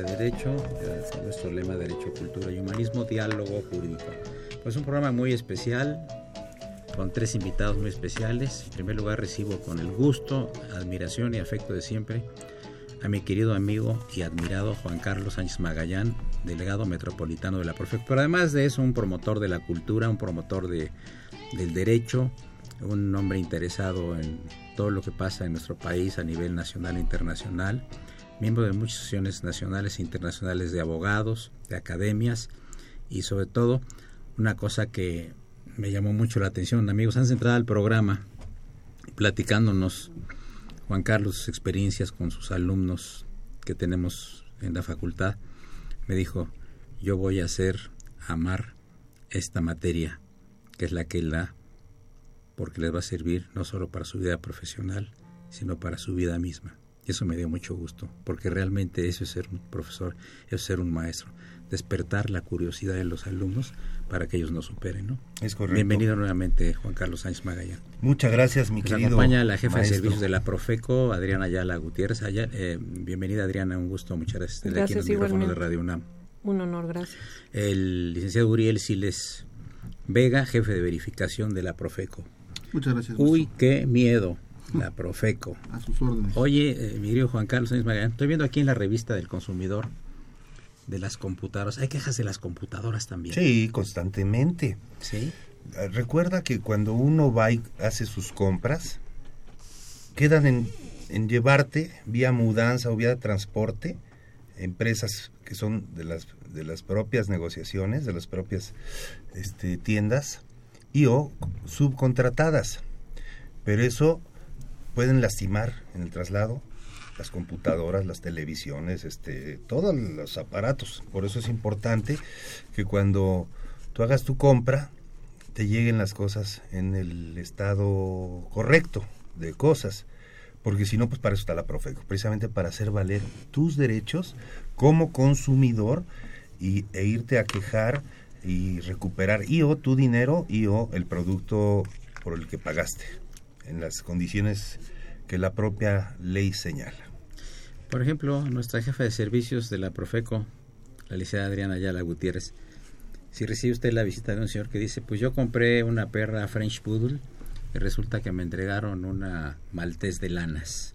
Nuestro lema Derecho, Cultura y Humanismo, Diálogo Jurídico. Pues un programa muy especial, con tres invitados muy especiales. En primer lugar recibo con el gusto, admiración y afecto de siempre a mi querido amigo y admirado Juan Carlos Sánchez Magallán, delegado metropolitano de la prefectura. Además de eso, un promotor de la cultura, un promotor de, del derecho, un hombre interesado en todo lo que pasa en nuestro país a nivel nacional e internacional miembro de muchas asociaciones nacionales e internacionales de abogados, de academias y sobre todo una cosa que me llamó mucho la atención, amigos, han centrado al programa platicándonos Juan Carlos sus experiencias con sus alumnos que tenemos en la facultad. Me dijo, yo voy a hacer amar esta materia, que es la que él da, porque les va a servir no solo para su vida profesional, sino para su vida misma. Y eso me dio mucho gusto, porque realmente eso es ser un profesor, eso es ser un maestro, despertar la curiosidad de los alumnos para que ellos no superen, ¿no? Es correcto. Bienvenido nuevamente, Juan Carlos Sánchez Magallán. Muchas gracias, mi Nos querido acompaña la jefa de servicios de la Profeco, Adriana Ayala Gutiérrez. Ayala, eh, bienvenida, Adriana, un gusto, muchas gracias. Estar aquí en Gracias, los micrófonos de igualmente. Radio UNAM. Un honor, gracias. El licenciado Uriel Siles Vega, jefe de verificación de la Profeco. Muchas gracias. Uy, qué miedo, la Profeco. A sus órdenes. Oye, eh, mi querido Juan Carlos estoy viendo aquí en la revista del consumidor de las computadoras. Hay quejas de las computadoras también. Sí, constantemente. ¿Sí? Eh, Recuerda que cuando uno va y hace sus compras, quedan en, en llevarte vía mudanza o vía transporte empresas que son de las de las propias negociaciones, de las propias este, tiendas y o subcontratadas. Pero eso pueden lastimar en el traslado las computadoras, las televisiones, este, todos los aparatos. Por eso es importante que cuando tú hagas tu compra te lleguen las cosas en el estado correcto de cosas. Porque si no, pues para eso está la Profeco, precisamente para hacer valer tus derechos como consumidor y, e irte a quejar y recuperar y o tu dinero y o el producto por el que pagaste en las condiciones que la propia ley señala. Por ejemplo, nuestra jefa de servicios de la Profeco, la licenciada Adriana Ayala Gutiérrez, si recibe usted la visita de un señor que dice, pues yo compré una perra French Poodle y resulta que me entregaron una maltés de lanas.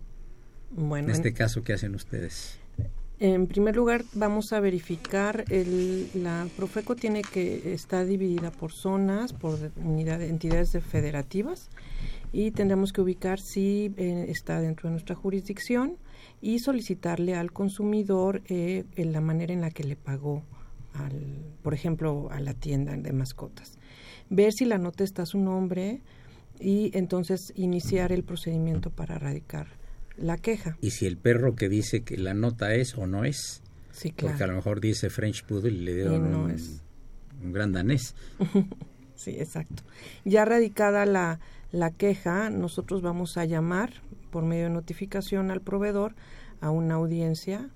Bueno, En este caso, ¿qué hacen ustedes? en primer lugar vamos a verificar el, la Profeco tiene que está dividida por zonas, por unidades, entidades de federativas y tendremos que ubicar si eh, está dentro de nuestra jurisdicción y solicitarle al consumidor eh, en la manera en la que le pagó, al, por ejemplo, a la tienda de mascotas. Ver si la nota está a su nombre y entonces iniciar el procedimiento para erradicar la queja. Y si el perro que dice que la nota es o no es, Sí, claro. porque a lo mejor dice French Poodle y le dieron Y no un, es. un gran danés. Sí, exacto. Ya radicada la, la queja, nosotros vamos a llamar por medio de notificación al proveedor a una audiencia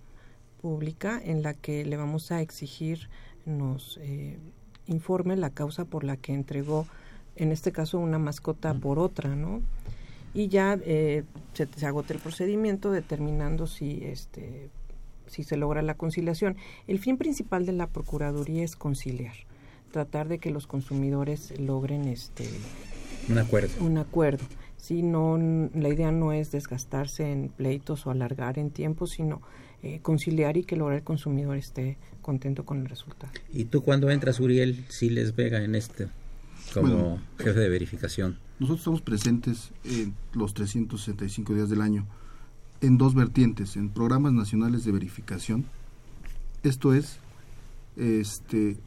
pública en la que le vamos a exigir nos eh, informe la causa por la que entregó, en este caso, una mascota por otra, ¿no? Y ya eh, se, se agota el procedimiento determinando si este si se logra la conciliación. El fin principal de la Procuraduría es conciliar, tratar de que los consumidores logren este Un acuerdo. un acuerdo. Si no, la idea no es desgastarse en pleitos o alargar en tiempo, sino eh, conciliar y que lograr el consumidor esté contento con el resultado. ¿Y tú cuando entras, Uriel, Siles Vega, en este, como Bueno. jefe de verificación? Nosotros estamos presentes en los 365 días del año en dos vertientes, en programas nacionales de verificación. Esto es, este,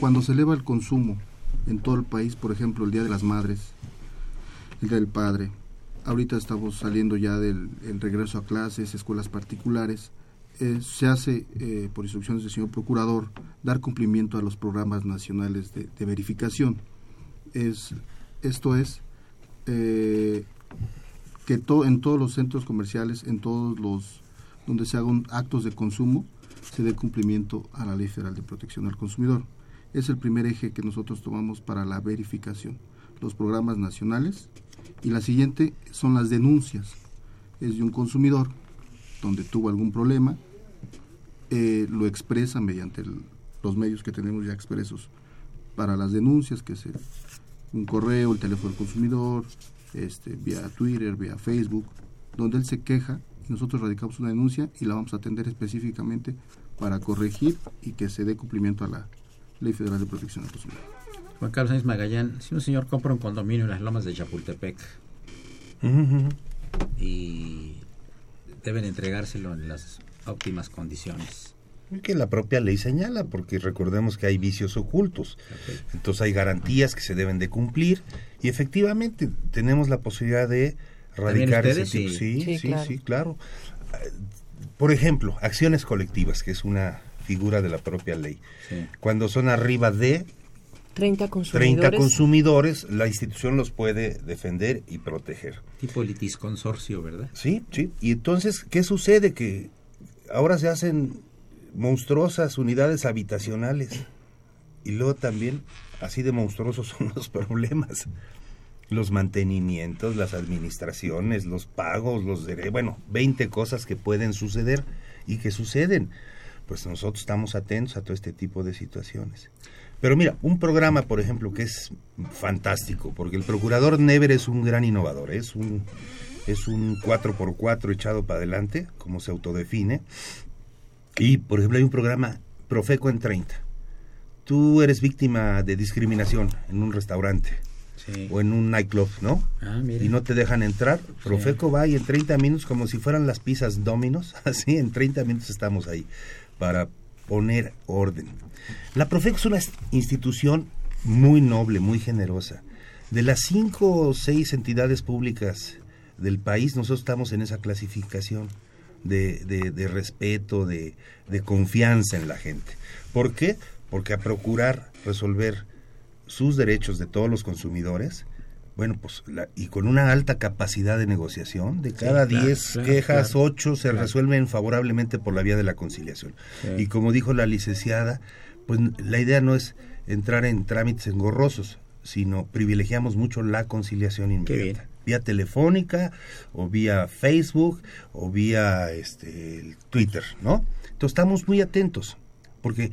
cuando se eleva el consumo en todo el país, por ejemplo, el Día de las Madres, el Día del Padre. Ahorita estamos saliendo ya del el regreso a clases, escuelas particulares. Eh, se hace, eh, por instrucciones del señor Procurador, dar cumplimiento a los programas nacionales de, verificación es esto es eh, que en todos los centros comerciales en todos los donde se hagan actos de consumo se dé cumplimiento a la ley federal de protección al consumidor es el primer eje que nosotros tomamos para la verificación. Los programas nacionales y la siguiente son las denuncias. Es de un consumidor donde tuvo algún problema eh, lo expresa mediante los medios que tenemos ya expresos para las denuncias, que es el- un correo, el teléfono del consumidor, este, vía Twitter, vía Facebook, donde él se queja nosotros radicamos una denuncia y la vamos a atender específicamente para corregir y que se dé cumplimiento a la Ley Federal de Protección al Consumidor. Juan Carlos Sáenz Magallán, si un señor compra un condominio en las lomas de Chapultepec Ujú, ujú. y deben entregárselo en las óptimas condiciones. que la propia ley señala, porque recordemos que hay vicios ocultos. Entonces hay garantías que se deben de cumplir y efectivamente tenemos la posibilidad de ¿También radicar ese tipo. Sí. Sí, Sí, sí, claro. sí, claro. Por ejemplo, acciones colectivas, que es una figura de la propia ley. Sí. Cuando son arriba de 30 consumidores. 30 consumidores, la institución los puede defender y proteger. Tipo litis consorcio, ¿verdad? Sí, sí. Y entonces, ¿qué sucede? Que ahora se hacen monstruosas unidades habitacionales. Y luego también, así de monstruosos son los problemas. Los mantenimientos, las administraciones, los pagos, los derechos, bueno, 20 cosas que pueden suceder y que suceden. Pues nosotros estamos atentos a todo este tipo de situaciones. Pero mira, un programa, por ejemplo, que es fantástico, porque el procurador Never es un gran innovador, es un, es un 4x4 echado para adelante, como se autodefine. Y, por ejemplo, hay un programa Profeco en 30. Tú eres víctima de discriminación en un restaurante Sí. o en un nightclub, ¿no? Ah. Y no te dejan entrar. Profeco va y en 30 minutos, como si fueran las pizzas Dominos, así en 30 minutos estamos ahí para poner orden. La Profeco es una institución muy noble, muy generosa. De las cinco o seis entidades públicas del país, nosotros estamos en esa clasificación de, respeto, de, de confianza en la gente. ¿Por qué? Porque a procurar resolver sus derechos de todos los consumidores, bueno, pues, la- y con una alta capacidad de negociación, de cada claro, 10 claro, quejas, claro, 8 se claro. resuelven favorablemente por la vía de la conciliación. Sí. Y como dijo la licenciada, pues la idea no es entrar en trámites engorrosos, sino privilegiamos mucho la conciliación inmediata. Vía telefónica, o vía Facebook, o vía este, Twitter, ¿no? Entonces estamos muy atentos, porque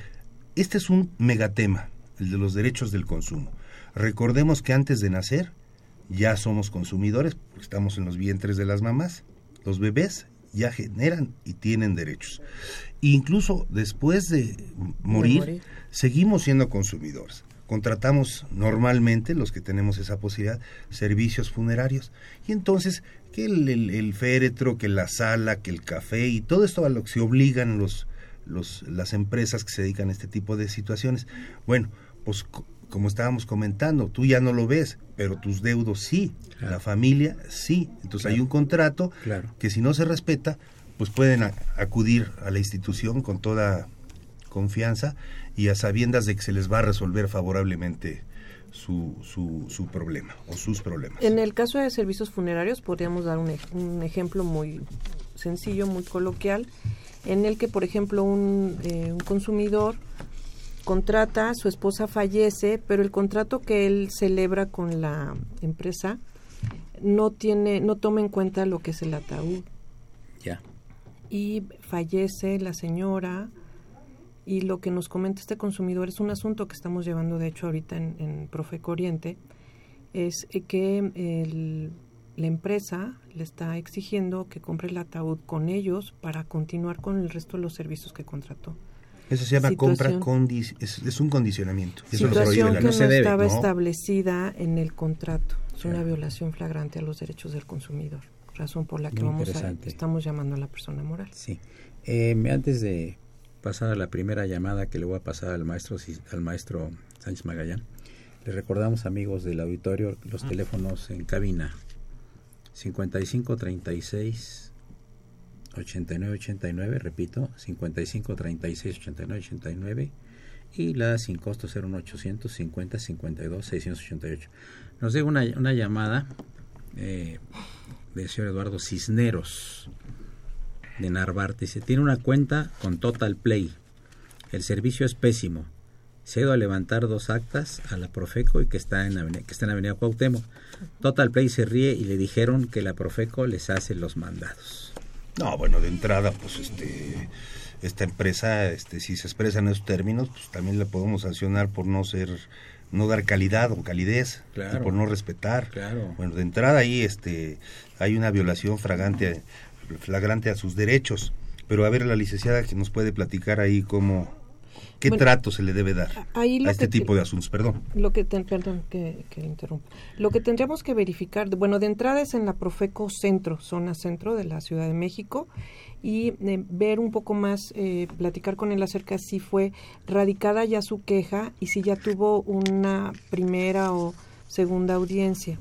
este es un megatema, el de los derechos del consumo. Recordemos que antes de nacer ya somos consumidores, porque estamos en los vientres de las mamás. Los bebés ya generan y tienen derechos. Incluso después de morir, morir. seguimos siendo consumidores. Contratamos normalmente, los que tenemos esa posibilidad, servicios funerarios. Y entonces, que el, el- el féretro, que la sala, que el café y todo esto a lo que se obligan los, los, las empresas que se dedican a este tipo de situaciones. Bueno, pues como estábamos comentando, tú ya no lo ves, pero tus deudos sí, la familia sí. Entonces hay un contrato que si no se respeta, pues pueden acudir a la institución con toda confianza y a sabiendas de que se les va a resolver favorablemente su, su, su, problema o sus problemas. En el caso de servicios funerarios podríamos dar un, un ejemplo muy sencillo, muy coloquial, en el que, por ejemplo, un, eh, un consumidor contrata, su esposa fallece, pero el contrato que él celebra con la empresa no tiene, no toma en cuenta lo que es el ataúd. Ya. Y fallece la señora, y lo que nos comenta este consumidor es un asunto que estamos llevando de hecho ahorita en, en Profeco Oriente, es que la empresa le está exigiendo que compre el ataúd con ellos para continuar con el resto de los servicios que contrató. Eso se llama compra condi es, un condicionamiento. Situación que no, estaba establecida en el contrato. Es una violación flagrante a los derechos del consumidor, razón por la que vamos a, estamos llamando a la persona moral. Sí. Eh, antes de pasar a la primera llamada que le voy a pasar al maestro al maestro Sánchez Magallán. Le recordamos amigos del auditorio los ah. teléfonos en cabina 55 36 89 89, repito, 55 36 89 89 y la sin costo 01800 50 52 688. Nos llega una, una llamada eh, del señor Eduardo Cisneros de Narvarte. Dice, tiene una cuenta con Total Play. El servicio es pésimo. Cedo a levantar dos actas a la Profeco y que está en Avenida, que está en Avenida Cuauhtémoc. Total Play se ríe y le dijeron que la Profeco les hace los mandados. No, bueno, de entrada, pues este esta empresa, este, si se expresa en esos términos, pues también le podemos sancionar por no ser, no dar calidad o calidez, por no respetar. Claro. Bueno, de entrada ahí, este, hay una violación fragante flagrante a sus derechos. Pero a ver, la licenciada que nos puede platicar ahí cómo, qué trato se le debe dar a este tipo de asuntos. Perdón. Lo que perdón que, interrumpa. Lo que tendríamos que verificar, bueno, de entrada es en la Profeco Centro, zona centro de la Ciudad de México, y eh, ver un poco más, eh, platicar con él acerca si fue radicada ya su queja y si ya tuvo una primera o segunda audiencia.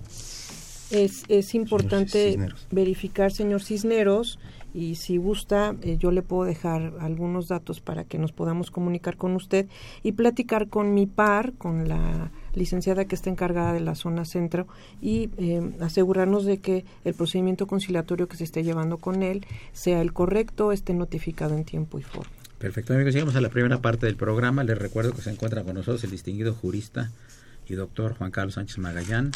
Es, es importante verificar, señor Cisneros, y si gusta, eh, yo le puedo dejar algunos datos para que nos podamos comunicar con usted y platicar con mi par, con la licenciada que está encargada de la zona centro y eh, asegurarnos de que el procedimiento conciliatorio que se esté llevando con él sea el correcto, esté notificado en tiempo y forma. Perfecto, amigos. Llegamos a la primera parte del programa. Les recuerdo que se encuentra con nosotros el distinguido jurista y doctor Juan Carlos Sánchez Magallán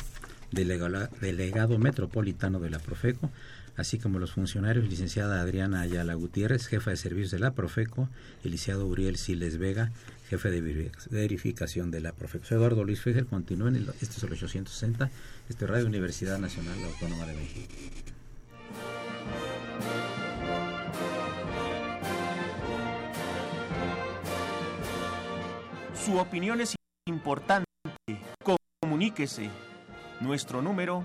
delegado metropolitano de la Profeco, así como los funcionarios, licenciada Adriana Ayala Gutiérrez, jefa de servicios de la Profeco, y licenciado Uriel Siles Vega, jefe de verificación de la Profeco. Eduardo Luis Fejer, continúa en el, este es el 860, este Radio Universidad Nacional Autónoma de México. Su opinión es importante. Comuníquese nuestro número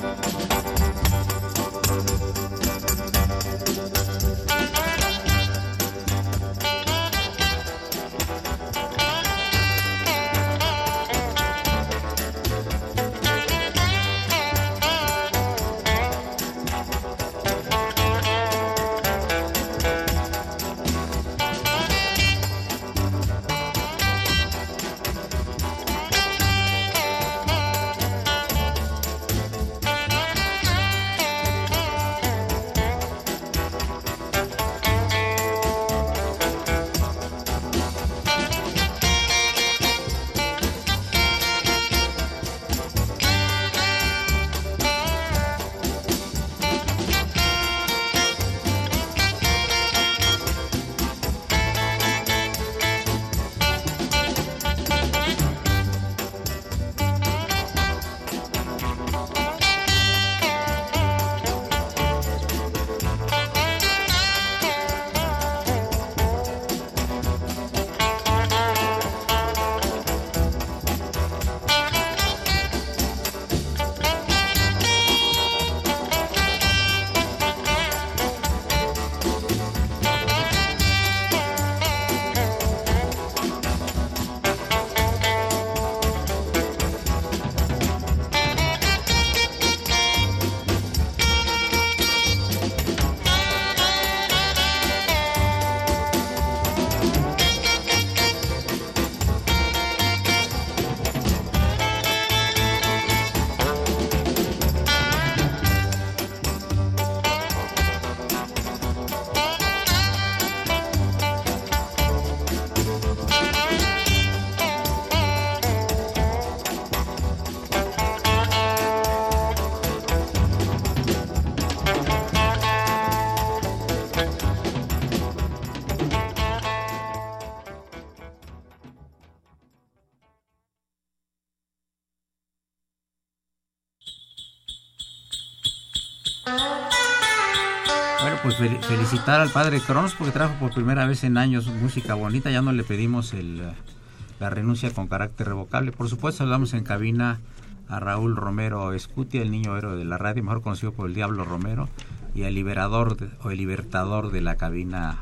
Felicitar al padre Cronos porque trajo por primera vez en años música bonita. Ya no le pedimos el, la renuncia con carácter revocable. Por supuesto, saludamos en cabina a Raúl Romero Escutia, el niño héroe de la radio, mejor conocido por el Diablo Romero, y al liberador o el libertador de la cabina,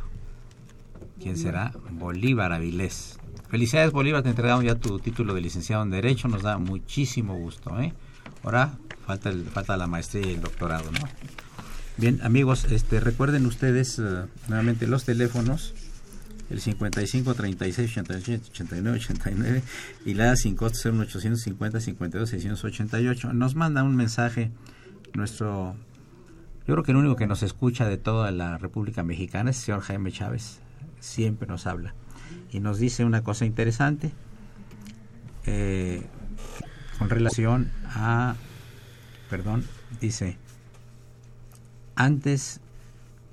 ¿quién será? Bolívar Avilés. Felicidades Bolívar, te entregamos ya tu título de licenciado en Derecho, nos da muchísimo gusto. ¿eh? Ahora falta, el, falta la maestría y el doctorado, ¿no? Bien, amigos, este, recuerden ustedes uh, nuevamente los teléfonos, el 55 36 88 89 89 y la sin costo 0850 52 688. Nos manda un mensaje nuestro, yo creo que el único que nos escucha de toda la República Mexicana es el señor Jaime Chávez, siempre nos habla y nos dice una cosa interesante eh, con relación a, perdón, dice, antes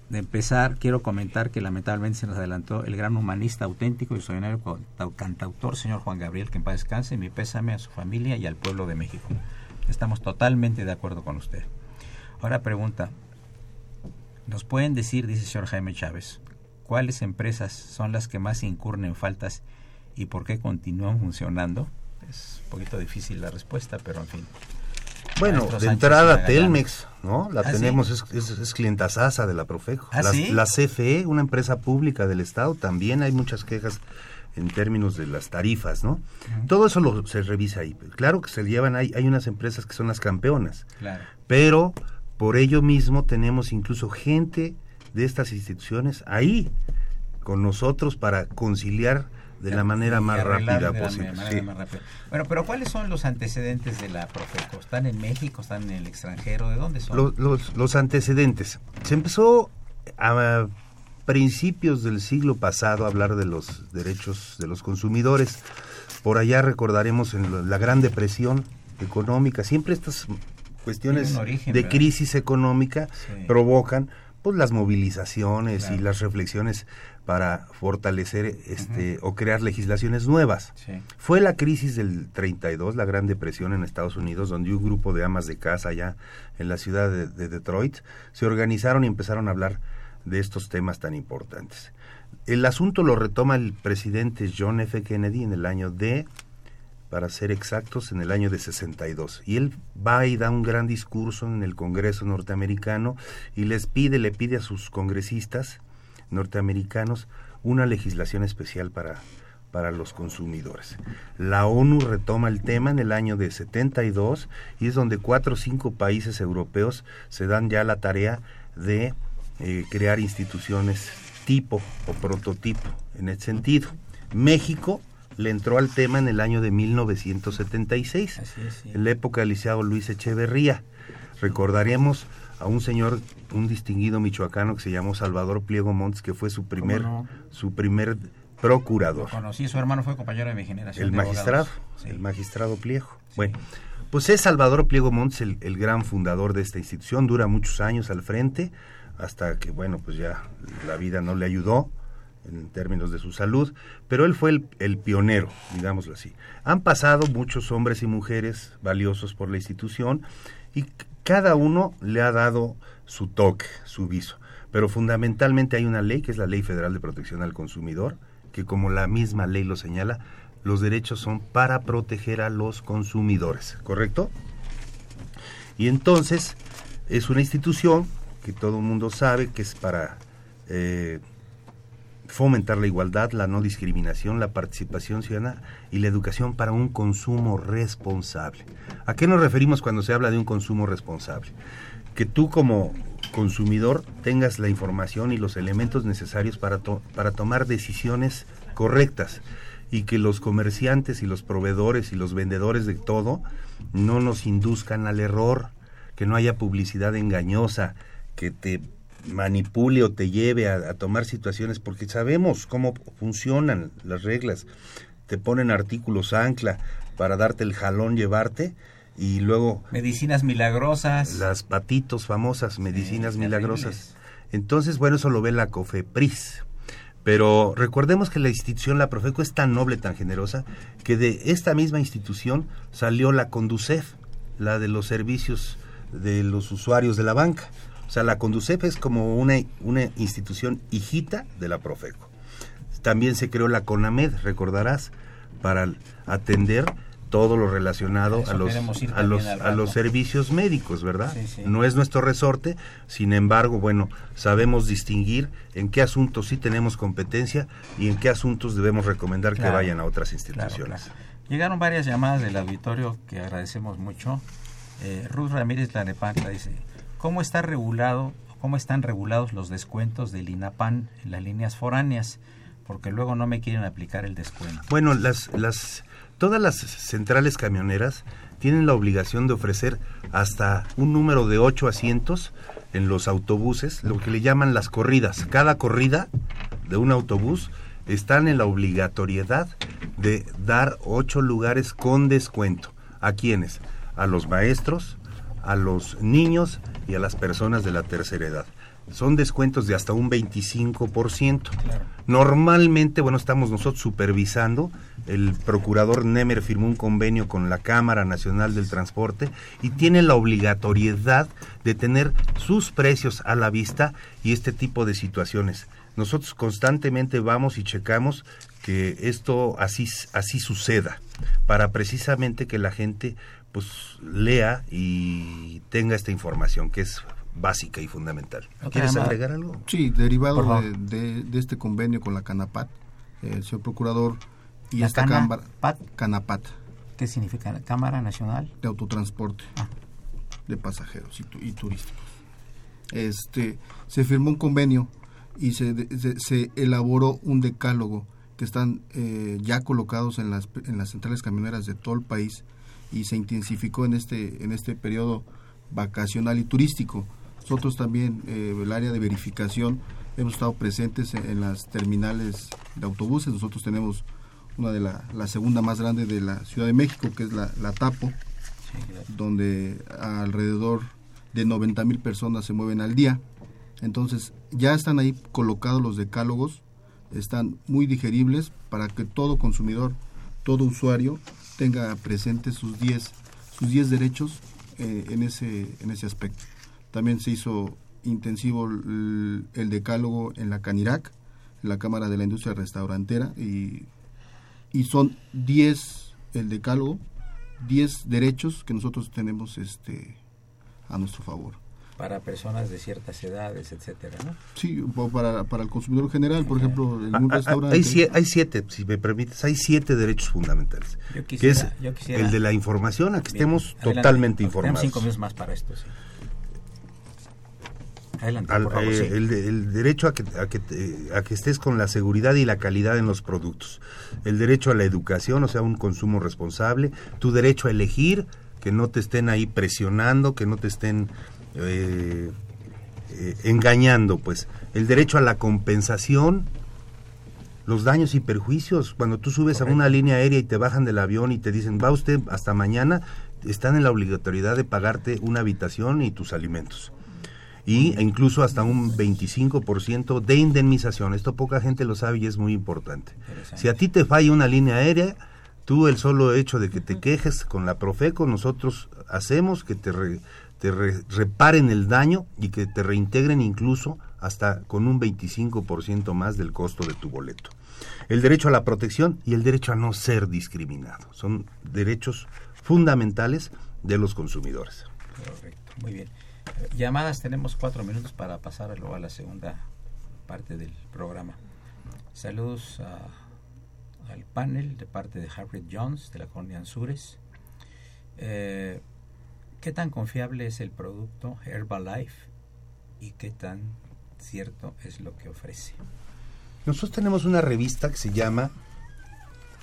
de empezar, quiero comentar que lamentablemente se nos adelantó el gran humanista auténtico y extraordinario cantautor, señor Juan Gabriel, que en paz descanse, mi pésame a su familia y al pueblo de México. Estamos totalmente de acuerdo con usted. Ahora pregunta, ¿nos pueden decir, dice el señor Jaime Chávez, cuáles empresas son las que más incurren en faltas y por qué continúan funcionando? Es un poquito difícil la respuesta, pero en fin. Bueno, de entrada Telmex, ¿no? La ¿Ah, tenemos, es, es, clienta Sasa de la Profejo. ¿Ah, la, CFE, una empresa pública del Estado, también hay muchas quejas en términos de las tarifas, ¿no? Todo eso lo, se revisa ahí. Claro que se llevan, hay, hay unas empresas que son las campeonas, claro. pero por ello mismo tenemos incluso gente de estas instituciones ahí con nosotros para conciliar de la manera más rápida posible. Bueno, pero ¿cuáles son los antecedentes de la Profeco? ¿Están en México? ¿Están en el extranjero? ¿De dónde son? Los, los, antecedentes. Se empezó a principios del siglo pasado a hablar de los derechos de los consumidores. Por allá recordaremos en la Gran Depresión económica. Siempre estas cuestiones de crisis económica provocan pues las movilizaciones y las reflexiones para fortalecer este o crear legislaciones nuevas. Fue la crisis del 32, la Gran Depresión en Estados Unidos, donde un grupo de amas de casa allá en la ciudad de, Detroit se organizaron y empezaron a hablar de estos temas tan importantes. El asunto lo retoma el presidente John F. Kennedy en el año de, para ser exactos, en el año de 62. Y él va y da un gran discurso en el Congreso norteamericano y les pide, le pide a sus congresistas norteamericanos una legislación especial para, para los consumidores. La ONU retoma el tema en el año de 72 y es donde cuatro o cinco países europeos se dan ya la tarea de eh, crear instituciones tipo o prototipo en ese sentido. México le entró al tema en el año de 1976, en la época del licenciado Luis Echeverría. Recordaremos a un señor, un distinguido michoacano que se llamó Salvador Pliego Montes, que fue su primer, su primer procurador. conocí, su hermano fue compañero de mi generación. El magistrado, el magistrado Pliego. Bueno, pues es Salvador Pliego Montes el, el, gran fundador de esta institución, dura muchos años al frente, hasta que, bueno, pues ya la vida no le ayudó en términos de su salud, pero él fue el, el, pionero, digámoslo así. Han pasado muchos hombres y mujeres valiosos por la institución y cada uno le ha dado su toque, su viso. Pero fundamentalmente hay una ley, que es la Ley Federal de Protección al Consumidor, que como la misma ley lo señala, los derechos son para proteger a los consumidores, ¿correcto? Y entonces es una institución que todo el mundo sabe que es para eh, fomentar la igualdad, la no discriminación, la participación ciudadana y la educación para un consumo responsable. ¿A qué nos referimos cuando se habla de un consumo responsable? Que tú como consumidor tengas la información y los elementos necesarios para, para tomar decisiones correctas y que los comerciantes y los proveedores y los vendedores de todo no nos induzcan al error, que no haya publicidad engañosa, que te manipule o te lleve a, tomar situaciones, porque sabemos cómo funcionan las reglas. Te ponen artículos ancla para darte el jalón, llevarte, y luego... Medicinas milagrosas. Las patitos famosas, medicinas milagrosas. Entonces, bueno, eso lo ve la COFEPRIS. Pero recordemos que la institución, la Profeco, es tan noble, tan generosa, que de esta misma institución salió la CONDUCEF, la de los servicios de los usuarios de la banca. O sea, la Conducef es como una, una institución hijita de la Profeco. También se creó la CONAMED, recordarás, para atender todo lo relacionado a los, a los, a los servicios médicos, ¿verdad? Sí, sí. No es nuestro resorte, sin embargo, bueno, sabemos distinguir en qué asuntos sí tenemos competencia y en qué asuntos debemos recomendar que vayan a otras instituciones. claro. Llegaron varias llamadas del auditorio que agradecemos mucho. Eh, Ruth Ramírez Lanepantla dice, ¿cómo está regulado, cómo están regulados los descuentos del INAPAN en las líneas foráneas? Porque luego no me quieren aplicar el descuento. Bueno, las, las, todas las centrales camioneras tienen la obligación de ofrecer hasta un número de ocho asientos en los autobuses, lo que le llaman las corridas. Cada corrida de un autobús están en la obligatoriedad de dar ocho lugares con descuento. ¿A quiénes? A los maestros, a los niños y a las personas de la tercera edad. Son descuentos de hasta un 25%. Normalmente, bueno, estamos nosotros supervisando, el procurador Nemer firmó un convenio con la Cámara Nacional del Transporte y tiene la obligatoriedad de tener sus precios a la vista y este tipo de situaciones. Nosotros constantemente vamos y checamos que esto así, así suceda, para precisamente que la gente pues lea y tenga esta información que es básica y fundamental. ¿Quieres agregar algo? Sí, derivado de, de- de este convenio con la Canapat, el señor procurador y ¿La esta Cana- cámara, Pat? Canapat, ¿Qué significa? ¿La Cámara Nacional? de autotransporte Ah. de pasajeros y, tu- y turísticos. Este, se firmó un convenio y se, de- se, se elaboró un decálogo que están eh, ya colocados en las, en las centrales camioneras de todo el país y se intensificó en este, en este periodo vacacional y turístico. Nosotros también, eh, el área de verificación, hemos estado presentes en, en las terminales de autobuses. Nosotros tenemos una de la, la segunda más grande de la Ciudad de México, que es la, la Tapo, donde alrededor de 90 mil personas se mueven al día. Entonces ya están ahí colocados los decálogos, están muy digeribles para que todo consumidor, todo usuario tenga presente sus 10 sus 10 derechos eh, en ese en ese aspecto. También se hizo intensivo el, el decálogo en la Canirac, en la Cámara de la Industria Restaurantera y y son 10 el decálogo 10 derechos que nosotros tenemos este a nuestro favor. Para personas de ciertas edades, etcétera, ¿no? Sí, o para, para el consumidor general, por ejemplo, en un Ah, ah, restaurante. Hay, sie- hay siete, si me permites, hay siete derechos fundamentales. Yo que quisiera, es yo quisiera- el de la información, a que Bien, estemos adelante. totalmente Tenemos informados. cinco minutos más para esto, sí. Adelante, Al- por favor, eh, sí. el, de- el derecho a que, a, que te- a que estés con la seguridad y la calidad en los productos. El derecho a la educación, o sea, un consumo responsable. Tu derecho a elegir, que no te estén ahí presionando, que no te estén eh, eh, engañando, pues. El derecho a la compensación, los daños y perjuicios. Cuando tú subes a una línea aérea y te bajan del avión y te dicen, va usted hasta mañana, están en la obligatoriedad de pagarte una habitación y tus alimentos. Y e incluso hasta un 25% de indemnización. Esto poca gente lo sabe y es muy importante. Si a ti te falla una línea aérea, tú el solo hecho de que te quejes con la Profeco, nosotros hacemos que te, re- te re- reparen el daño y que te reintegren incluso hasta con un 25% más del costo de tu boleto. El derecho a la protección y el derecho a no ser discriminado. Son derechos fundamentales de los consumidores. Correcto, muy bien. Eh, Llamadas, tenemos cuatro minutos para pasar a la segunda parte del programa. Saludos a- al panel de parte de Harriet Jones de la colonia Anzures. Eh, ¿Qué tan confiable es el producto Herbalife y qué tan cierto es lo que ofrece? Nosotros tenemos una revista que se llama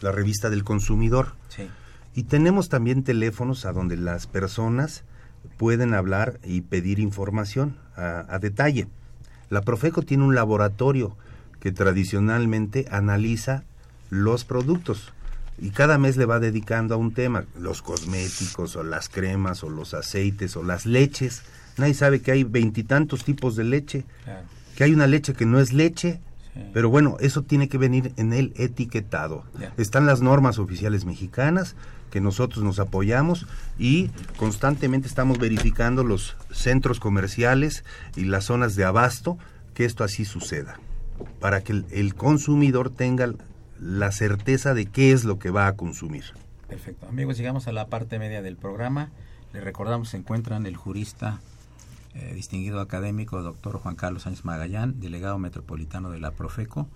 la revista del consumidor. Sí, Y tenemos también teléfonos a donde las personas pueden hablar y pedir información a, a detalle. La Profeco tiene un laboratorio que tradicionalmente analiza los productos y cada mes le va dedicando a un tema, los cosméticos o las cremas o los aceites o las leches. Nadie sabe que hay veintitantos tipos de leche, claro. que hay una leche que no es leche, Pero bueno, eso tiene que venir en el etiquetado. Están las normas oficiales mexicanas que nosotros nos apoyamos y constantemente estamos verificando los centros comerciales y las zonas de abasto que esto así suceda, para que el, el consumidor tenga la certeza de qué es lo que va a consumir. Perfecto. Amigos, llegamos a la parte media del programa. Les recordamos, se encuentran el jurista eh, distinguido académico, doctor Juan Carlos Sánchez Magallán, delegado metropolitano de la Profeco,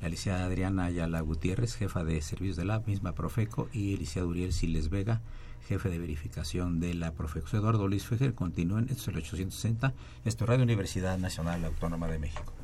la licenciada Adriana Ayala Gutiérrez, jefa de servicios de la misma Profeco, y el licenciado Uriel Siles Vega, jefe de verificación de la Profeco. Eduardo Luis Fejer, continúen, esto es el 860, esto es Radio Universidad Nacional Autónoma de México.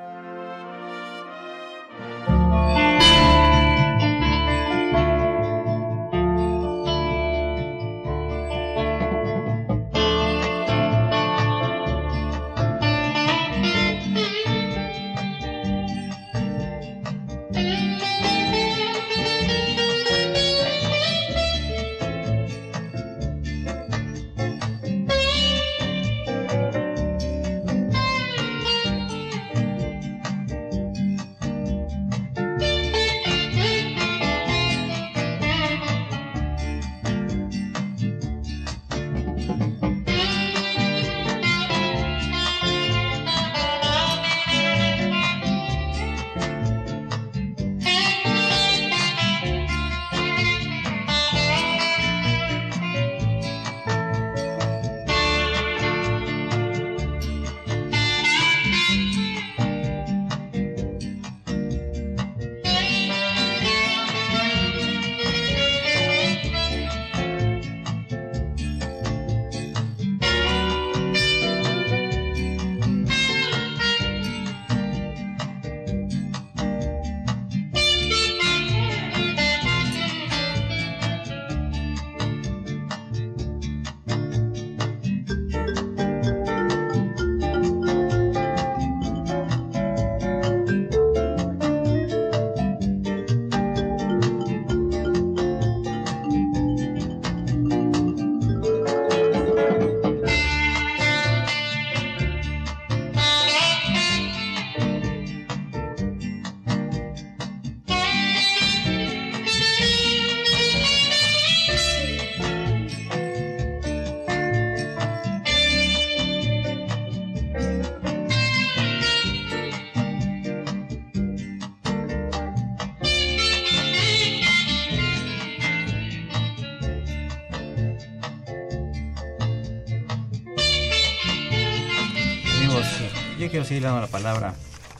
Quiero seguir dando la palabra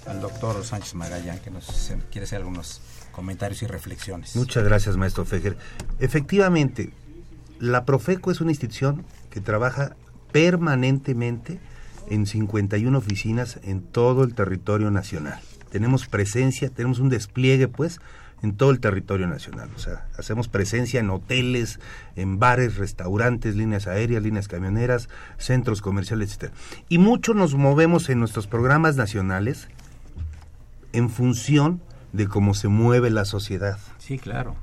al doctor Sánchez Magallán, que nos quiere hacer algunos comentarios y reflexiones. Muchas gracias, maestro Fejer. Efectivamente, la Profeco es una institución que trabaja permanentemente en 51 oficinas en todo el territorio nacional. Tenemos presencia, tenemos un despliegue, pues, en todo el territorio nacional. O sea, hacemos presencia en hoteles, en bares, restaurantes, líneas aéreas, líneas camioneras, centros comerciales, etc. Y mucho nos movemos en nuestros programas nacionales en función de cómo se mueve la sociedad. Sí, claro.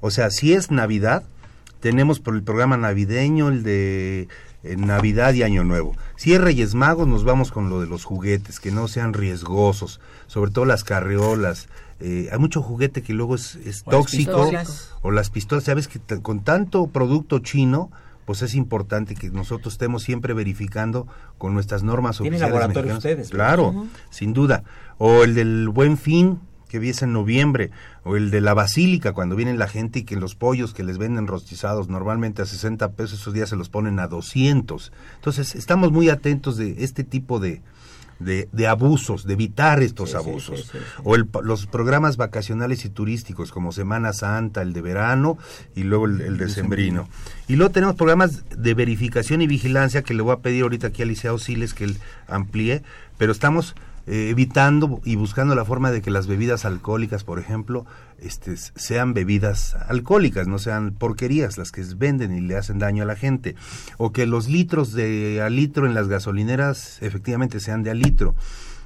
O sea, si es Navidad, tenemos por el programa navideño el de eh, Navidad y Año Nuevo. Si es Reyes Magos, nos vamos con lo de los juguetes, que no sean riesgosos, sobre todo las carreolas. Eh, hay mucho juguete que luego es, es O las tóxico, pistolas. o las pistolas. Sabes que con tanto producto chino, pues es importante que nosotros estemos siempre verificando con nuestras normas Tienen oficiales. laboratorio mexicanas. ustedes, Claro, sin duda. O el del Buen Fin, que viene en noviembre, o el de la Basílica, cuando viene la gente y que los pollos que les venden rostizados normalmente a 60 pesos, esos días se los ponen a 200. Entonces, estamos muy atentos de este tipo de, de, de abusos, de evitar estos Sí, abusos. sí, sí, sí. O el los programas vacacionales y turísticos, como Semana Santa, el de verano y luego el, el decembrino. Y luego tenemos programas de verificación y vigilancia que le voy a pedir ahorita aquí a Liceo Siles que él amplíe, pero estamos eh, evitando y buscando la forma de que las bebidas alcohólicas, por ejemplo, este, sean bebidas alcohólicas, no sean porquerías las que venden y le hacen daño a la gente, o que los litros de a litro en las gasolineras efectivamente sean de a litro,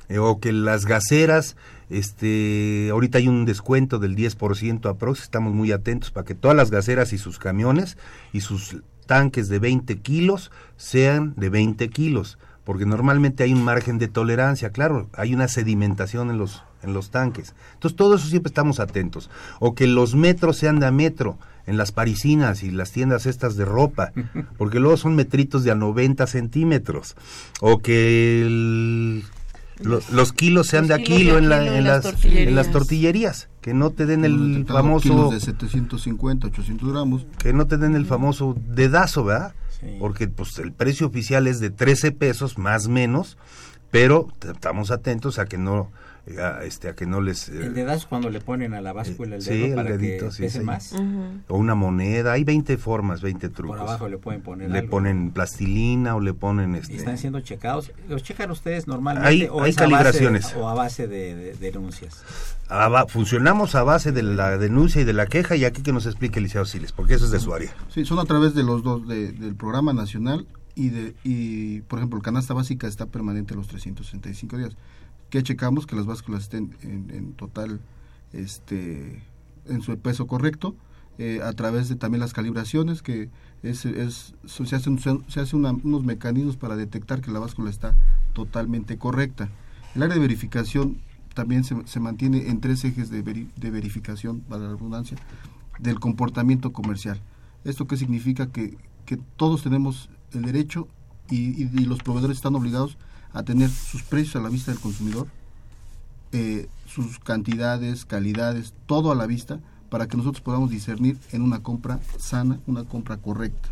eh, o que las gaseras, este, ahorita hay un descuento del 10% aprox, estamos muy atentos para que todas las gaseras y sus camiones y sus tanques de 20 kilos sean de 20 kilos porque normalmente hay un margen de tolerancia, claro, hay una sedimentación en los, en los tanques. Entonces, todo eso siempre estamos atentos. O que los metros sean de a metro en las parisinas y las tiendas estas de ropa, porque luego son metritos de a 90 centímetros. O que los kilos sean de a kilo, en, la, en, las, en las tortillerías que no te den el famoso kilos de 750 800 gramos que no te den el famoso dedazo verdad porque pues el precio oficial es de 13 pesos más menos, pero estamos atentos a que no a, este a que no les eh, el dedazo cuando le ponen a la báscula el dedo para que pese más. O una moneda hay 20 formas 20 trucos. por abajo le pueden poner le ponen plastilina o le ponen este están siendo checados. Los checan ustedes normalmente o hay calibraciones. o a base de, denuncias. Funcionamos a base de la denuncia y de la queja y aquí que nos explique el licenciado Siles porque eso es de su área. Sí son a través de los dos del programa nacional y de y por ejemplo el canasta básica está permanente los 365 días que checamos que las básculas estén en, total este en su peso correcto eh, a través de también las calibraciones que es, se hacen se hace unos mecanismos para detectar que la báscula está totalmente correcta. El área de verificación también se, se mantiene en tres ejes de, de verificación para la redundancia del comportamiento comercial. Esto qué significa que, que todos tenemos el derecho y los proveedores están obligados a tener sus precios a la vista del consumidor, eh, sus cantidades, calidades, todo a la vista para que nosotros podamos discernir en una compra sana, una compra correcta.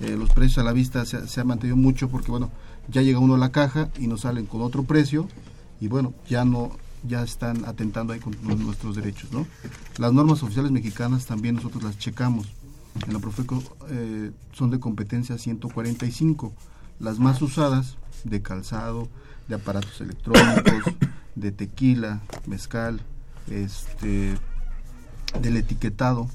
Eh, los precios a la vista se, se, ha mantenido mucho porque, bueno, ya llega uno a la caja y nos salen con otro precio y, bueno, ya no ya están atentando ahí con nuestros derechos, ¿no? Las normas oficiales mexicanas también nosotros las checamos. En la Profeco eh, son de competencia 145. Las más usadas de calzado, de aparatos electrónicos, de tequila, mezcal, este, del etiquetado,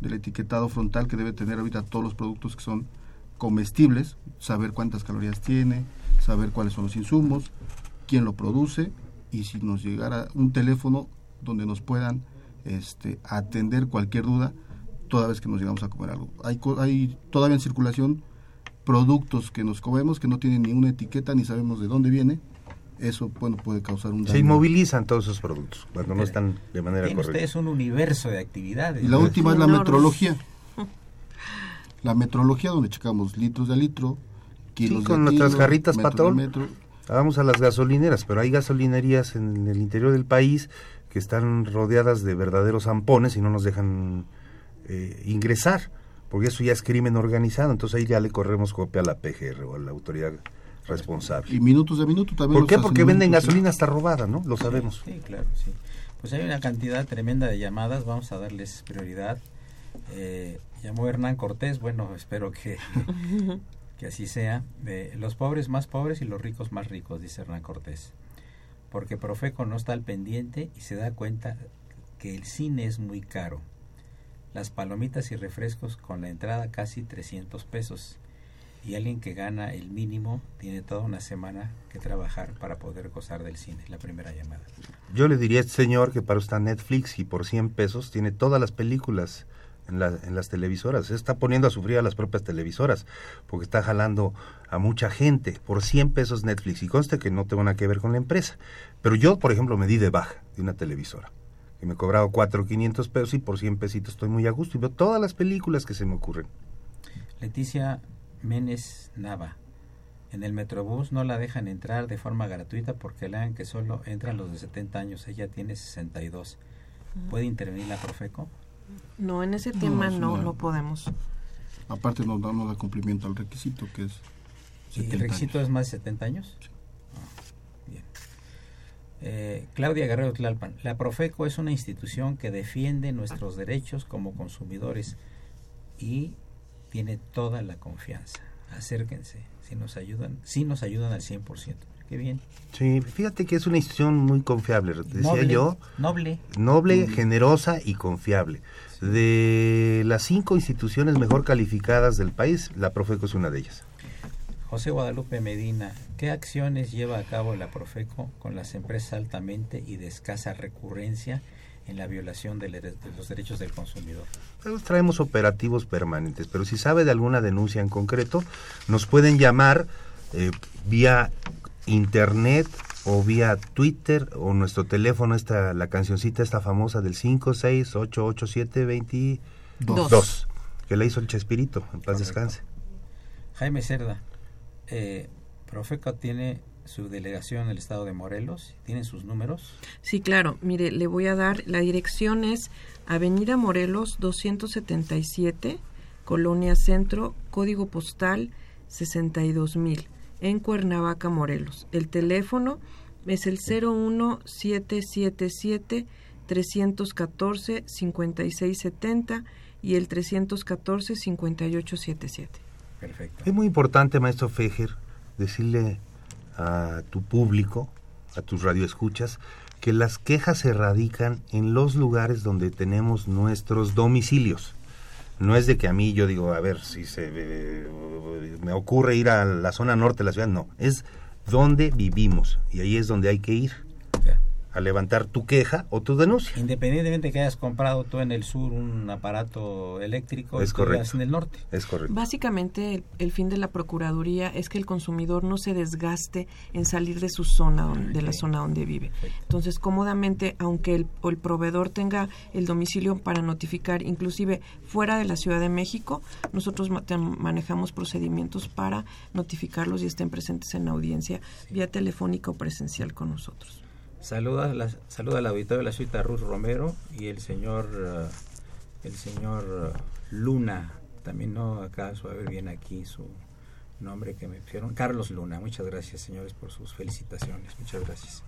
del etiquetado frontal que debe tener ahorita todos los productos que son comestibles, saber cuántas calorías tiene, saber cuáles son los insumos, quién lo produce y si nos llegara un teléfono donde nos puedan este, atender cualquier duda toda vez que nos llegamos a comer algo. Hay, hay todavía en circulación productos que nos comemos que no tienen ninguna etiqueta ni sabemos de dónde viene, eso bueno puede causar un daño. Se inmovilizan todos esos productos cuando no están de manera correcta. Ustedes un universo de actividades. Y la última es la metrología. La metrología donde checamos litros de litro, kilos sí, con nuestras jarritas patrón. Vamos a las gasolineras, pero hay gasolinerías en el interior del país que están rodeadas de verdaderos zampones y no nos dejan eh, ingresar porque eso ya es crimen organizado, entonces ahí ya le corremos copia a la PGR o a la autoridad responsable. Y minutos de minuto también. ¿Por qué? Porque venden gasolina hasta robada, ¿no? Lo sabemos. Sí, claro, sí. Pues hay una cantidad tremenda de llamadas, vamos a darles prioridad. Eh, llamó Hernán Cortés, bueno, espero que, que así sea. los pobres más pobres y los ricos más ricos, dice Hernán Cortés. Porque Profeco no está al pendiente y se da cuenta que el cine es muy caro las palomitas y refrescos con la entrada casi 300 pesos y alguien que gana el mínimo tiene toda una semana que trabajar para poder gozar del cine. La primera llamada. Yo le diría a este señor que para usted Netflix y por 100 pesos tiene todas las películas en, en las televisoras. Se está poniendo a sufrir a las propias televisoras porque está jalando a mucha gente por 100 pesos Netflix. Y conste que no tengo nada que ver con la empresa. Pero yo, por ejemplo, me di de baja de una televisora que me cobraba cuatro quinientos pesos y por 100 pesitos estoy muy a gusto y veo todas las películas que se me ocurren. Leticia Menes Nava. En el Metrobús no la dejan entrar de forma gratuita porque lean que solo entran los de 70 años. Ella tiene 62. ¿Puede intervenir la Profeco? No, en ese tema no, no, podemos. Aparte nos damos el cumplimiento al requisito que es... ¿El requisito es más de 70 años? Eh, Claudia Guerrero Tlalpan, la Profeco es una institución que defiende nuestros derechos como consumidores y tiene toda la confianza. Acérquense, si nos ayudan, si nos ayudan al 100%. qué bien. Sí, fíjate que es una institución muy confiable, decía yo. Noble. Noble, generosa y confiable. De las cinco instituciones mejor calificadas del país, la Profeco es una de ellas. José Guadalupe Medina, ¿qué acciones lleva a cabo la Profeco con las empresas altamente y de escasa recurrencia en la violación de, los derechos del consumidor? Pues traemos operativos permanentes, pero si sabe de alguna denuncia en concreto, nos pueden llamar eh, vía internet o vía Twitter o nuestro teléfono, esta, la cancioncita esta famosa del 5688722, que la hizo el Chespirito, en paz descanse. Jaime Cerda, eh, Profeco tiene su delegación en el estado de Morelos. ¿Tienen sus números? Sí, claro. Mire, le voy a dar, la dirección es Avenida Morelos 277, Colonia Centro, código postal 62000, en Cuernavaca, Morelos. El teléfono es el 01777 314 5670 y el 314 5877. Es muy importante, maestro Fejer, decirle a tu público, a tus radioescuchas, que las quejas se radican en los lugares donde tenemos nuestros domicilios. No es de que a mí yo digo, a ver, si se eh, me ocurre ir a la zona norte de la ciudad, no, es donde vivimos y ahí es donde hay que ir a levantar tu queja o tu denuncia. Independientemente que hayas comprado tú en el sur un aparato eléctrico es correcto. en el norte. Es correcto. Básicamente el, fin de la procuraduría es que el consumidor no se desgaste en salir de su zona, de la zona donde vive. Entonces, cómodamente, aunque el, el proveedor tenga el domicilio para notificar, inclusive fuera de la Ciudad de México, nosotros manejamos procedimientos para notificarlos y estén presentes en la audiencia vía telefónica o presencial con nosotros. Saluda, la, saluda al auditorio de la suite Ruth Romero y el señor eh, el señor eh, Luna, también no acaso a ver bien aquí su nombre que me pusieron, Carlos Luna, muchas gracias señores por sus felicitaciones, muchas gracias.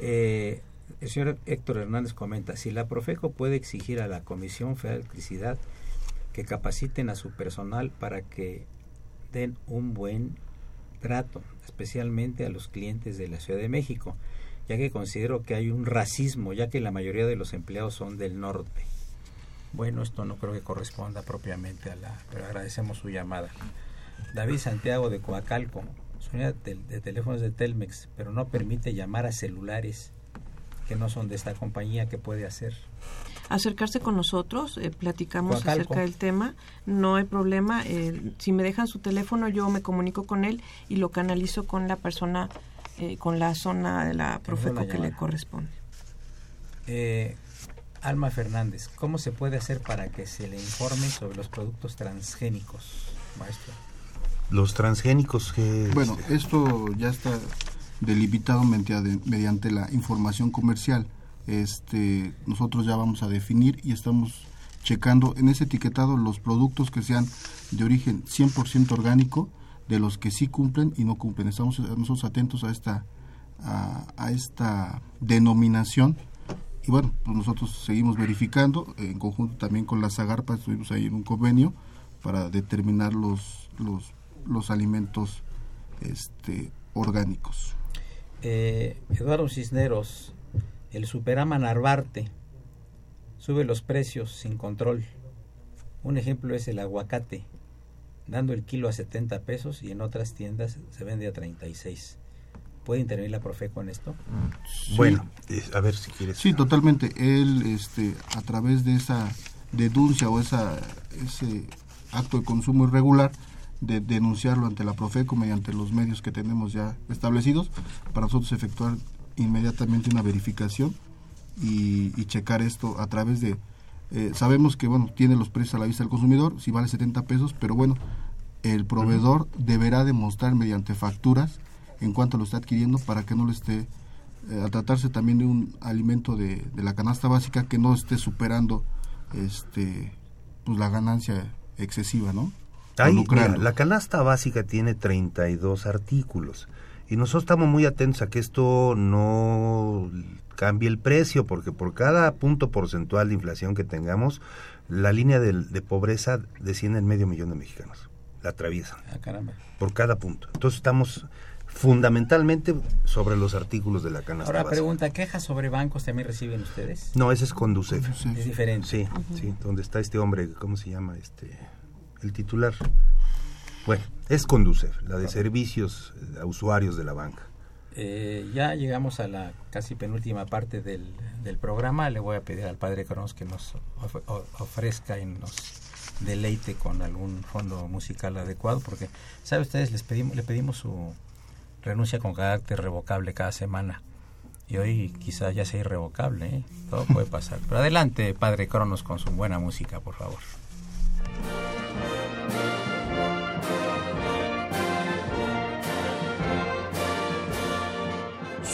Eh, el señor Héctor Hernández comenta, si la Profeco puede exigir a la Comisión Federal de Electricidad que capaciten a su personal para que den un buen trato, especialmente a los clientes de la Ciudad de México, ya que considero que hay un racismo, ya que la mayoría de los empleados son del norte. Bueno, esto no creo que corresponda propiamente a la, pero agradecemos su llamada. David Santiago de Coacalco, suena de, de teléfonos de Telmex, pero no permite llamar a celulares que no son de esta compañía, ¿qué puede hacer? Acercarse con nosotros, eh, platicamos acerca del tema, no hay problema. Eh, si me dejan su teléfono, yo me comunico con él y lo canalizo con la persona eh, con la zona de la Profeco que le corresponde. Eh, Alma Fernández, ¿cómo se puede hacer para que se le informe sobre los productos transgénicos, maestro? Los transgénicos que... Bueno, esto ya está delimitado mediante la información comercial. Este, nosotros ya vamos a definir y estamos checando en ese etiquetado los productos que sean de origen 100% orgánico, de los que sí cumplen y no cumplen. Estamos nosotros atentos a esta, a, esta denominación y bueno, pues nosotros seguimos verificando, en conjunto también con la Zagarpa estuvimos ahí en un convenio para determinar los, los, los alimentos este, orgánicos. Eh, Eduardo Cisneros, el Superama Narvarte sube los precios sin control. Un ejemplo es el aguacate dando el kilo a 70 pesos y en otras tiendas se vende a 36. ¿Puede intervenir la Profeco en esto? Bueno, a ver si quieres. Sí, totalmente. Él, este, a través de esa denuncia o esa, ese acto de consumo irregular, de denunciarlo ante la Profeco mediante los medios que tenemos ya establecidos, para nosotros efectuar inmediatamente una verificación y, checar esto a través de... Eh, sabemos que, bueno, tiene los precios a la vista del consumidor, si vale 70 pesos, pero bueno, el proveedor deberá demostrar mediante facturas en cuanto lo está adquiriendo para que no le esté eh, a tratarse también de un alimento de, la canasta básica que no esté superando este pues la ganancia excesiva, ¿no? la canasta básica tiene 32 artículos y nosotros estamos muy atentos a que esto no cambie el precio porque por cada punto porcentual de inflación que tengamos la línea de, de pobreza desciende en medio millón de mexicanos la atraviesan. Ah, caramba. Por cada punto. Entonces estamos fundamentalmente sobre los artículos de la canasta Ahora básica. pregunta, ¿quejas sobre bancos también reciben ustedes? No, ese es Conducef. Es diferente. Sí, sí, donde está este hombre, ¿cómo se llama? Este, el titular. Bueno, es Conducef, la de servicios a usuarios de la banca. Eh, ya llegamos a la casi penúltima parte del, programa. Le voy a pedir al padre Cronos que nos ofrezca y nos deleite con algún fondo musical adecuado, porque, ¿sabe ustedes? Les pedimos, le pedimos su renuncia con carácter revocable cada semana. Y hoy quizás ya sea irrevocable, ¿eh? todo puede pasar. Pero adelante, padre Cronos, con su buena música, por favor.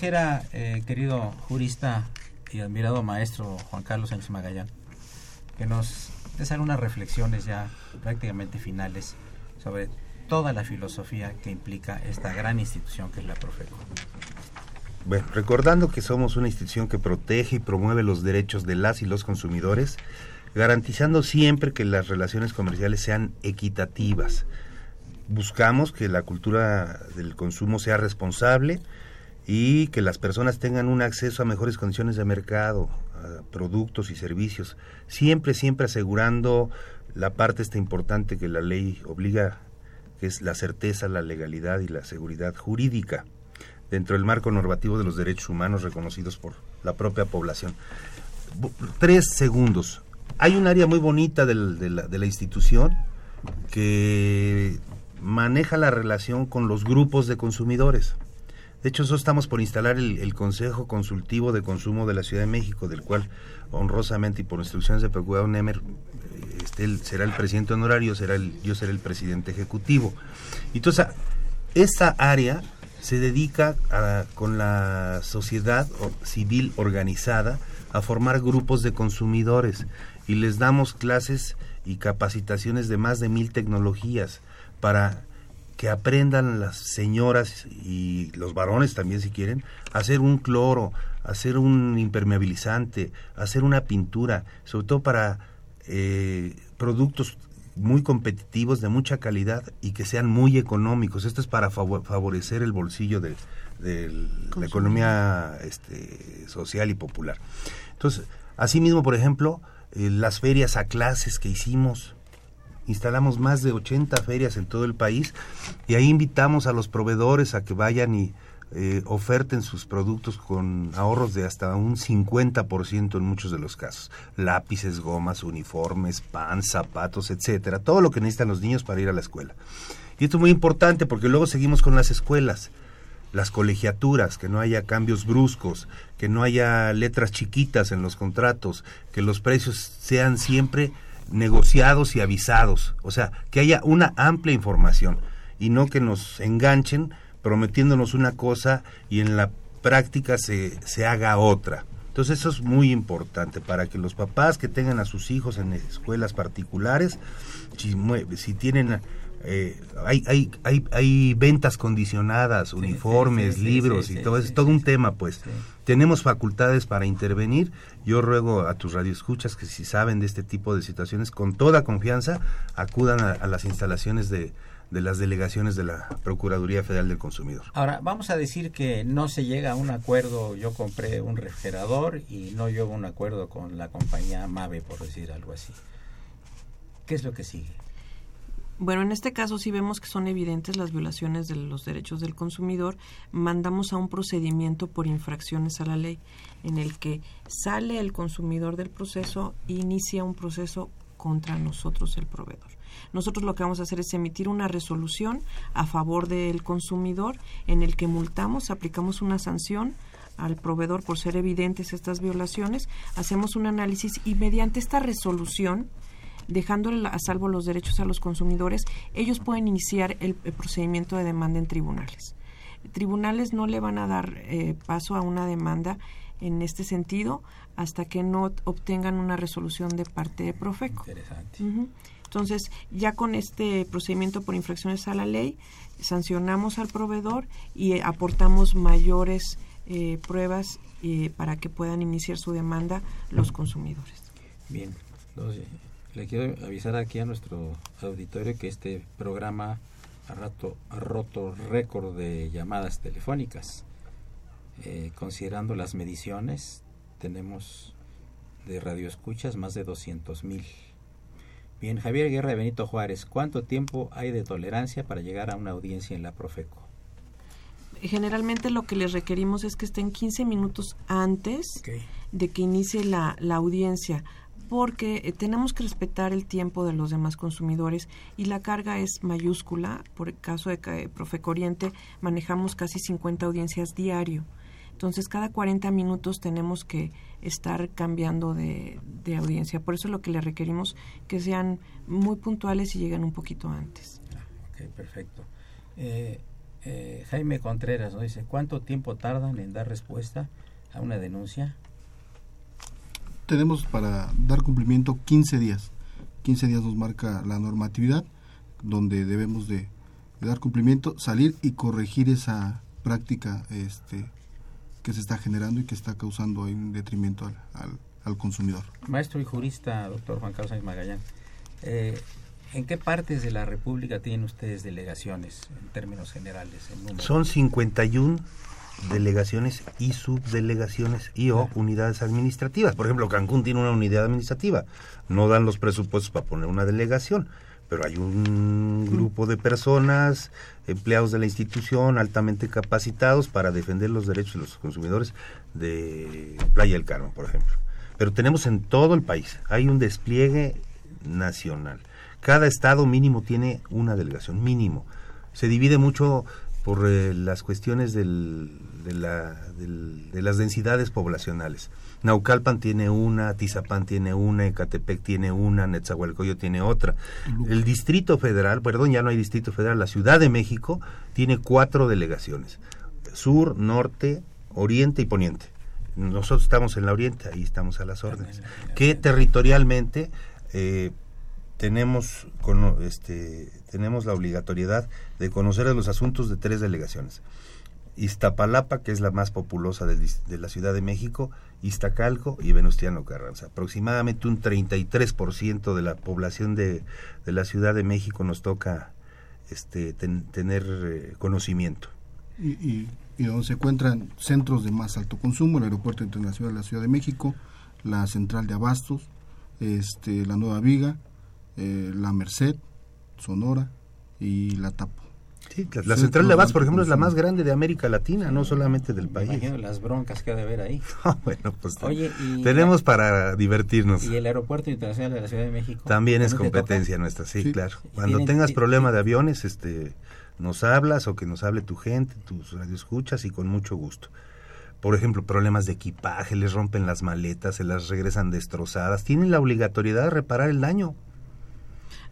Quisiera, eh, querido jurista y admirado maestro Juan Carlos Sánchez Magallán, que nos des algunas reflexiones ya prácticamente finales sobre toda la filosofía que implica esta gran institución que es la Profeco. Bueno, recordando que somos una institución que protege y promueve los derechos de las y los consumidores, garantizando siempre que las relaciones comerciales sean equitativas. Buscamos que la cultura del consumo sea responsable y que las personas tengan un acceso a mejores condiciones de mercado, a productos y servicios, siempre, siempre asegurando la parte esta importante que la ley obliga, que es la certeza, la legalidad y la seguridad jurídica dentro del marco normativo de los derechos humanos reconocidos por la propia población. Tres segundos. Hay un área muy bonita de la institución que maneja la relación con los grupos de consumidores. De hecho, nosotros estamos por instalar el, Consejo Consultivo de Consumo de la Ciudad de México, del cual honrosamente y por instrucciones de Procurado Nemer, eh, este, él será el presidente honorario, será el, yo seré el presidente ejecutivo. Entonces, a- esa área se dedica a- con la sociedad civil organizada a formar grupos de consumidores y les damos clases y capacitaciones de más de mil tecnologías para que aprendan las señoras y los varones también si quieren, a hacer un cloro, a hacer un impermeabilizante, a hacer una pintura, sobre todo para eh, productos muy competitivos, de mucha calidad y que sean muy económicos. Esto es para favo- favorecer el bolsillo de, de la economía este, social y popular. Entonces, Asimismo, por ejemplo, eh, las ferias a clases que hicimos, instalamos más de 80 ferias en todo el país y ahí invitamos a los proveedores a que vayan y eh, oferten sus productos con ahorros de hasta un 50% en muchos de los casos. Lápices, gomas, uniformes, pan, zapatos, etcétera. Todo lo que necesitan los niños para ir a la escuela. Y esto es muy importante porque luego seguimos con las escuelas, las colegiaturas, que no haya cambios bruscos, que no haya letras chiquitas en los contratos, que los precios sean siempre negociados y avisados. O sea, que haya una amplia información y no que nos enganchen prometiéndonos una cosa y en la práctica se, se haga otra. Entonces eso es muy importante para que los papás que tengan a sus hijos en escuelas particulares, si, si tienen eh, hay, hay, hay, hay, ventas condicionadas, uniformes, libros y todo es todo un tema, pues. Tenemos facultades para intervenir. Yo ruego a tus radioescuchas que si saben de este tipo de situaciones, con toda confianza, acudan a las instalaciones de, de las delegaciones de la Procuraduría Federal del Consumidor. Ahora, vamos a decir que no se llega a un acuerdo, yo compré un refrigerador y no llego a un acuerdo con la compañía Mave, por decir algo así. ¿Qué es lo que sigue? Bueno, en este caso si vemos que son evidentes las violaciones de los derechos del consumidor, mandamos a un procedimiento por infracciones a la ley, en el que sale el consumidor del proceso e inicia un proceso contra nosotros el proveedor. Nosotros lo que vamos a hacer es emitir una resolución a favor del consumidor en el que multamos, aplicamos una sanción al proveedor por ser evidentes estas violaciones, hacemos un análisis y mediante esta resolución dejándole a salvo los derechos a los consumidores, ellos pueden iniciar el, procedimiento de demanda en tribunales. Tribunales no le van a dar eh, paso a una demanda en este sentido hasta que no obtengan una resolución de parte de Profeco. Interesante. Entonces, ya con este procedimiento por infracciones a la ley, sancionamos al proveedor y eh, aportamos mayores eh, pruebas eh, para que puedan iniciar su demanda los consumidores. Bien, entonces, le quiero avisar aquí a nuestro auditorio que este programa ha, rato, ha roto récord de llamadas telefónicas. considerando las mediciones, tenemos de radioescuchas más de 200 mil Bien, Javier Guerra de Benito Juárez, ¿cuánto tiempo hay de tolerancia para llegar a una audiencia en la Profeco? Generalmente lo que les requerimos es que estén 15 minutos antes de que inicie la, audiencia, porque eh, tenemos que respetar el tiempo de los demás consumidores y la carga es mayúscula. Por el caso de Profeco Oriente manejamos casi 50 audiencias diario. Entonces, cada 40 minutos tenemos que estar cambiando de, audiencia. Por eso lo que le requerimos que sean muy puntuales y lleguen un poquito antes. Ah, ok, perfecto. Eh, eh, Jaime Contreras nos dice, ¿cuánto tiempo tardan en dar respuesta a una denuncia? Tenemos para dar cumplimiento 15 días. 15 días nos marca la normatividad donde debemos de, de dar cumplimiento, salir y corregir esa práctica este, que se está generando y que está causando un detrimento al, al, consumidor. Maestro y jurista, doctor Juan Carlos Sáenz Magallán, eh, ¿en qué partes de la República tienen ustedes delegaciones en términos generales? Son 51 delegaciones y subdelegaciones y o unidades administrativas. Por ejemplo, Cancún tiene una unidad administrativa. No dan los presupuestos para poner una delegación pero hay un grupo de personas, empleados de la institución, altamente capacitados para defender los derechos de los consumidores de Playa del Carmen, por ejemplo. Pero tenemos en todo el país, hay un despliegue nacional. Cada estado mínimo tiene una delegación, mínimo. Se divide mucho por eh, las cuestiones del, de, la, de las densidades poblacionales. Naucalpan tiene una, Tizapán tiene una, Ecatepec tiene una, Netzahualcoyo tiene otra. El Distrito Federal, perdón, ya no hay Distrito Federal, la Ciudad de México tiene cuatro delegaciones, sur, norte, oriente y poniente. Nosotros estamos en la oriente, ahí estamos a las órdenes. Que territorialmente eh, tenemos, este, tenemos la obligatoriedad de conocer los asuntos de tres delegaciones. Iztapalapa, que es la más populosa de, la Ciudad de México, Iztacalco y Venustiano Carranza. Aproximadamente un 33% de la población de, de, la Ciudad de México nos toca este, tener eh, conocimiento. Y, y, donde se encuentran centros de más alto consumo, el Aeropuerto Internacional de la Ciudad de México, la central de Abastos, este, la Nueva Viga, eh, la Merced, Sonora y la Tapo. Sí, la, la central de Abastos, por ejemplo, es la más grande de América Latina, no solamente del país. Imagino las broncas que ha de haber ahí. Ah, bueno, pues Oye, y- tenemos para divertirnos. Y el Aeropuerto Internacional de la Ciudad de México. También es competencia nuestra, sí, Sí. claro. Cuando Tienen- tengas problema de aviones, este, nos hablas o que nos hable tu gente, tus radioescuchas y con mucho gusto. Por ejemplo, problemas de equipaje, les rompen las maletas, se las regresan destrozadas. Tienen la obligatoriedad de reparar el daño.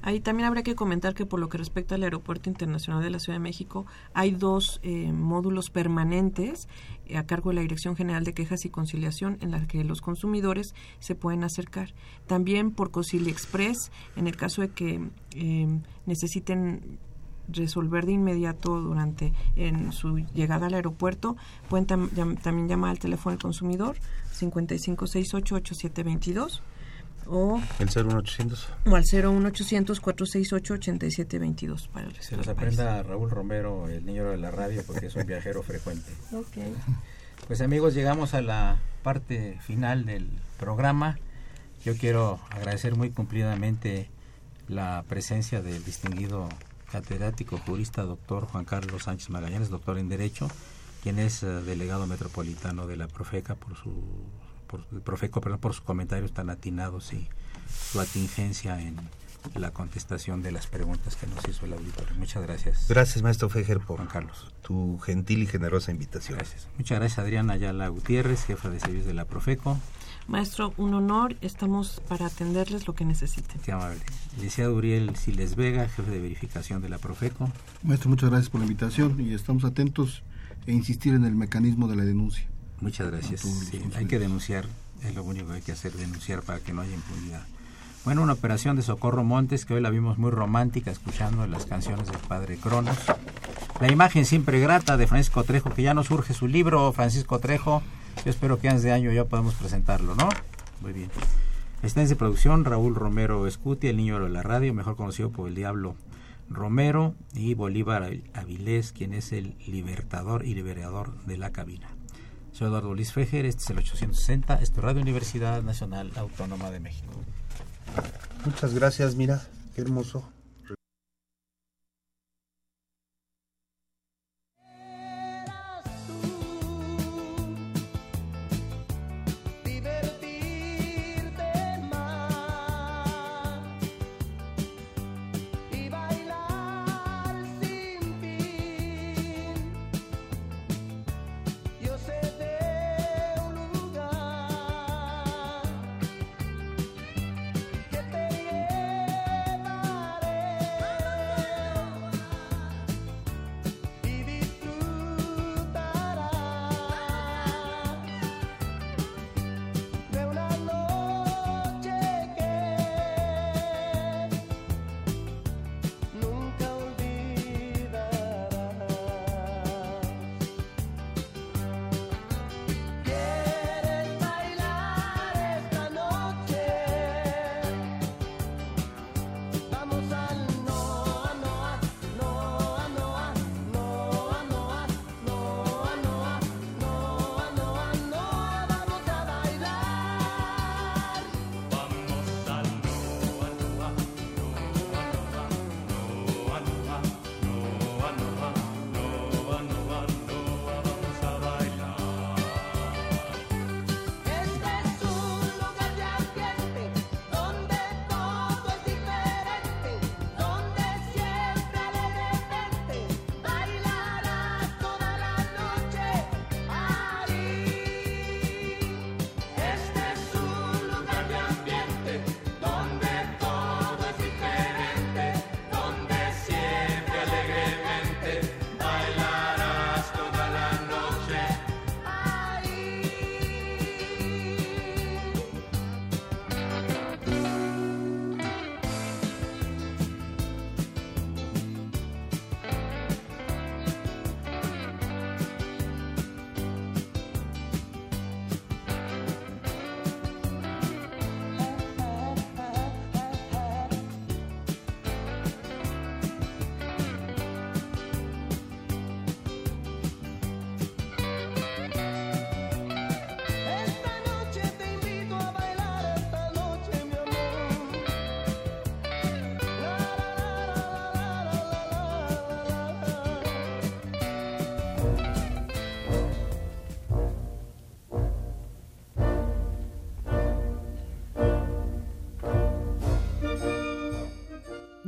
Ahí también habrá que comentar que por lo que respecta al Aeropuerto Internacional de la Ciudad de México, hay dos eh, módulos permanentes eh, a cargo de la Dirección General de Quejas y Conciliación en las que los consumidores se pueden acercar. También por Concili Express, en el caso de que eh, necesiten resolver de inmediato durante en su llegada al aeropuerto, pueden también llamar al teléfono del consumidor 5568-8722 o El 01800. o al 01800 468 8722 para el Se resto los del país. aprenda Raúl Romero, el niño de la radio, porque es un viajero frecuente. Ok. Pues amigos, llegamos a la parte final del programa. Yo quiero agradecer muy cumplidamente la presencia del distinguido catedrático jurista doctor Juan Carlos Sánchez Magallanes, doctor en Derecho, quien es eh, delegado metropolitano de la Profeca por su por el Profeco, perdón, por sus comentarios tan atinados y su atingencia en la contestación de las preguntas que nos hizo el auditorio. Muchas gracias. Gracias, maestro Fejer, por Juan Carlos. tu gentil y generosa invitación. Gracias. Muchas gracias Adriana Ayala Gutiérrez, jefa de servicios de la Profeco. Maestro, un honor. Estamos para atenderles lo que necesiten. Qué amable. Licenciado Uriel Siles Vega, jefe de verificación de la Profeco. Maestro, muchas gracias por la invitación y estamos atentos e insistir en el mecanismo de la denuncia. Muchas gracias. Sí, hay que denunciar, es lo único que hay que hacer, denunciar para que no haya impunidad. Bueno, una operación de Socorro Montes que hoy la vimos muy romántica escuchando las canciones del padre Cronos. La imagen siempre grata de Francisco Trejo, que ya nos surge su libro, Francisco Trejo. Yo espero que antes de año ya podamos presentarlo, ¿no? Muy bien. Asistencia de producción, Raúl Romero Escuti, el niño de la radio, mejor conocido por el Diablo Romero, y Bolívar Avilés, quien es el libertador y liberador de la cabina. Soy Eduardo Luis Fejer, este es el 860, esto es Radio Universidad Nacional Autónoma de México. Muchas gracias, mira, qué hermoso.